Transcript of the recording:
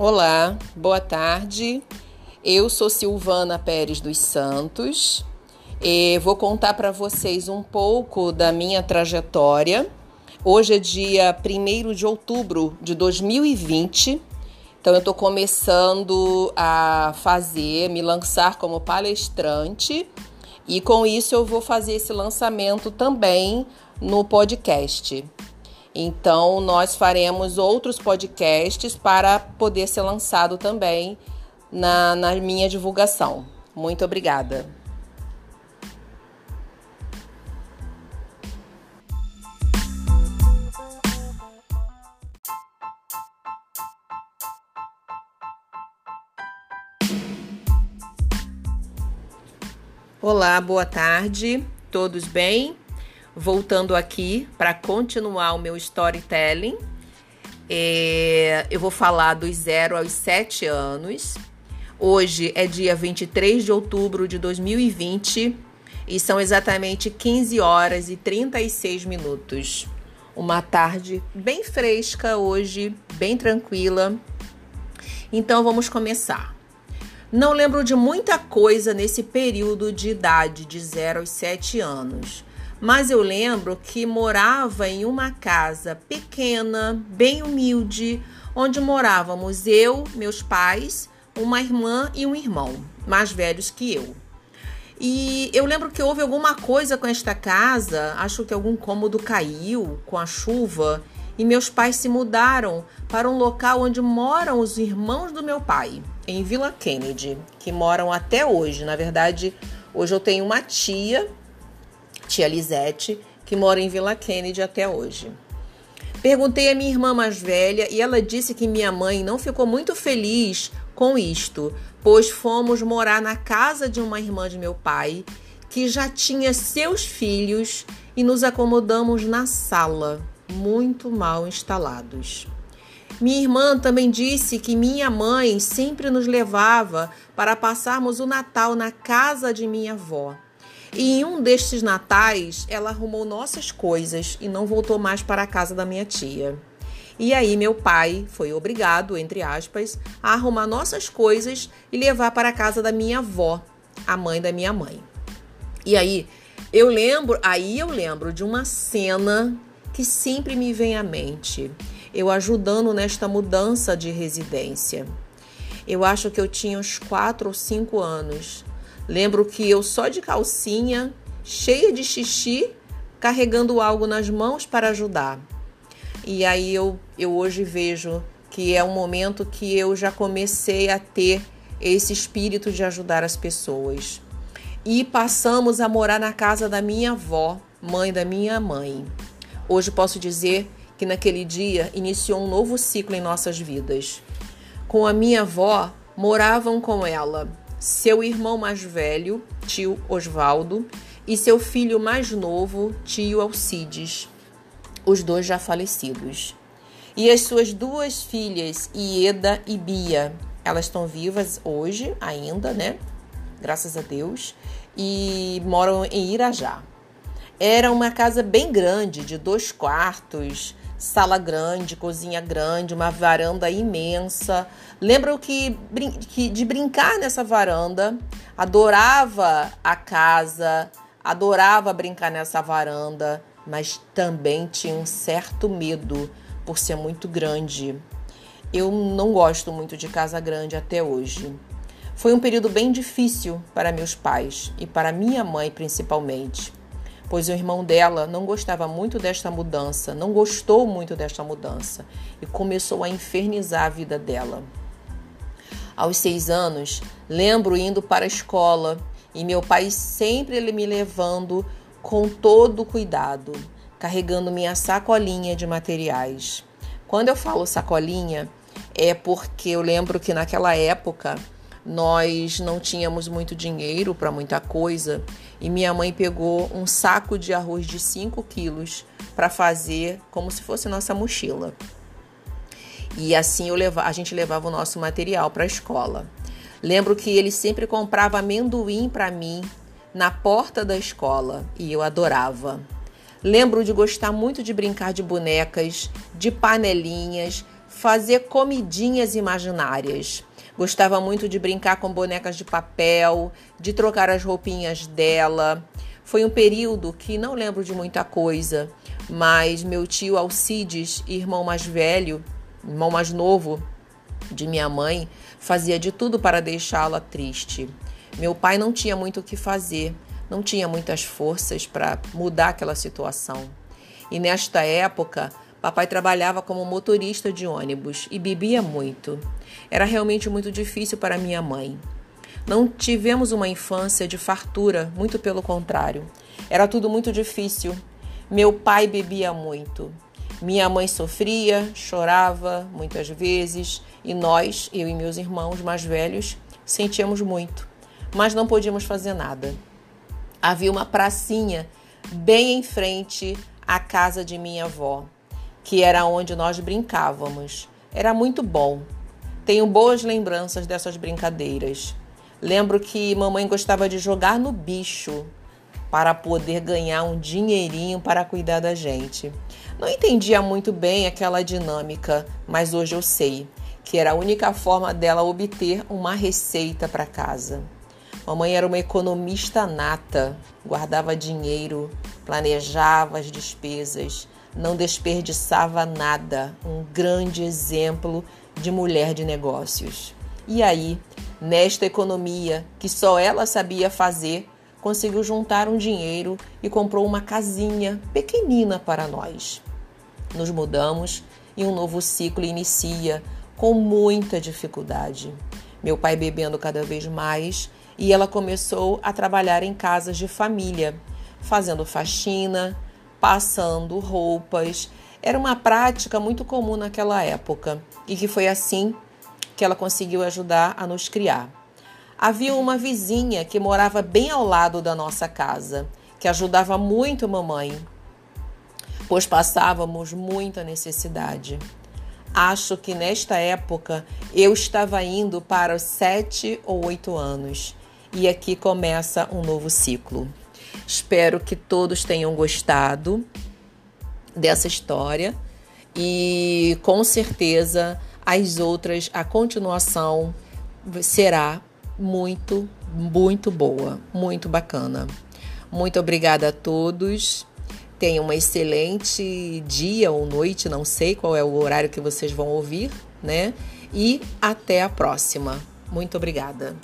Olá, boa tarde. Eu sou Silvana Pérez dos Santos e vou contar para vocês um pouco da minha trajetória. Hoje é dia 1 de outubro de 2020, então eu estou começando a fazer, me lançar como palestrante e com isso eu vou fazer esse lançamento também no podcast. Então, nós faremos outros podcasts para poder ser lançado também na, na minha divulgação. Muito obrigada. Olá, boa tarde, todos bem? Voltando aqui para continuar o meu storytelling. É, eu vou falar dos 0 aos 7 anos. Hoje é dia 23 de outubro de 2020 e são exatamente 15 horas e 36 minutos. Uma tarde bem fresca hoje, bem tranquila. Então vamos começar. Não lembro de muita coisa nesse período de idade de 0 aos 7 anos mas eu lembro que morava em uma casa pequena, bem humilde, onde morávamos eu, meus pais, uma irmã e um irmão, mais velhos que eu. E eu lembro que houve alguma coisa com esta casa, acho que algum cômodo caiu com a chuva, e meus pais se mudaram para um local onde moram os irmãos do meu pai, em Vila Kennedy, que moram até hoje. Na verdade, hoje eu tenho uma tia tia Lisete, que mora em Vila Kennedy até hoje. Perguntei à minha irmã mais velha e ela disse que minha mãe não ficou muito feliz com isto, pois fomos morar na casa de uma irmã de meu pai, que já tinha seus filhos, e nos acomodamos na sala, muito mal instalados. Minha irmã também disse que minha mãe sempre nos levava para passarmos o Natal na casa de minha avó. E em um destes natais, ela arrumou nossas coisas e não voltou mais para a casa da minha tia. E aí meu pai foi obrigado, entre aspas, a arrumar nossas coisas e levar para a casa da minha avó, a mãe da minha mãe. E aí eu lembro, aí eu lembro de uma cena que sempre me vem à mente. Eu ajudando nesta mudança de residência. Eu acho que eu tinha uns quatro ou cinco anos. Lembro que eu só de calcinha, cheia de xixi, carregando algo nas mãos para ajudar. E aí eu, eu hoje vejo que é um momento que eu já comecei a ter esse espírito de ajudar as pessoas. E passamos a morar na casa da minha avó, mãe da minha mãe. Hoje posso dizer que naquele dia iniciou um novo ciclo em nossas vidas. Com a minha avó, moravam com ela seu irmão mais velho, tio Osvaldo, e seu filho mais novo, tio Alcides, os dois já falecidos. E as suas duas filhas, Ieda e Bia, elas estão vivas hoje ainda, né? Graças a Deus, e moram em Irajá. Era uma casa bem grande, de dois quartos, sala grande, cozinha grande, uma varanda imensa. Lembro que, que de brincar nessa varanda, adorava a casa, adorava brincar nessa varanda, mas também tinha um certo medo por ser muito grande. Eu não gosto muito de casa grande até hoje. Foi um período bem difícil para meus pais e para minha mãe principalmente pois o irmão dela não gostava muito desta mudança, não gostou muito desta mudança e começou a infernizar a vida dela. Aos seis anos, lembro indo para a escola e meu pai sempre me levando com todo cuidado, carregando minha sacolinha de materiais. Quando eu falo sacolinha, é porque eu lembro que naquela época nós não tínhamos muito dinheiro para muita coisa e minha mãe pegou um saco de arroz de 5 quilos para fazer como se fosse nossa mochila. E assim leva, a gente levava o nosso material para a escola. Lembro que ele sempre comprava amendoim para mim na porta da escola e eu adorava. Lembro de gostar muito de brincar de bonecas, de panelinhas, fazer comidinhas imaginárias. Gostava muito de brincar com bonecas de papel, de trocar as roupinhas dela. Foi um período que não lembro de muita coisa, mas meu tio Alcides, irmão mais velho, irmão mais novo de minha mãe, fazia de tudo para deixá-la triste. Meu pai não tinha muito o que fazer, não tinha muitas forças para mudar aquela situação. E nesta época, papai trabalhava como motorista de ônibus e bebia muito. Era realmente muito difícil para minha mãe. Não tivemos uma infância de fartura, muito pelo contrário. Era tudo muito difícil. Meu pai bebia muito. Minha mãe sofria, chorava muitas vezes, e nós, eu e meus irmãos mais velhos, sentíamos muito, mas não podíamos fazer nada. Havia uma pracinha bem em frente à casa de minha avó, que era onde nós brincávamos. Era muito bom. Tenho boas lembranças dessas brincadeiras. Lembro que mamãe gostava de jogar no bicho para poder ganhar um dinheirinho para cuidar da gente. Não entendia muito bem aquela dinâmica, mas hoje eu sei que era a única forma dela obter uma receita para casa. Mamãe era uma economista nata, guardava dinheiro, planejava as despesas, não desperdiçava nada, um grande exemplo de mulher de negócios. E aí, Nesta economia que só ela sabia fazer, conseguiu juntar um dinheiro e comprou uma casinha pequenina para nós. Nos mudamos e um novo ciclo inicia com muita dificuldade. Meu pai bebendo cada vez mais e ela começou a trabalhar em casas de família, fazendo faxina, passando roupas. Era uma prática muito comum naquela época e que foi assim que ela conseguiu ajudar a nos criar. Havia uma vizinha que morava bem ao lado da nossa casa, que ajudava muito a mamãe, pois passávamos muita necessidade. Acho que nesta época eu estava indo para os sete ou oito anos e aqui começa um novo ciclo. Espero que todos tenham gostado dessa história e com certeza as outras, a continuação será muito, muito boa, muito bacana. Muito obrigada a todos. Tenham um excelente dia ou noite, não sei qual é o horário que vocês vão ouvir, né? E até a próxima. Muito obrigada.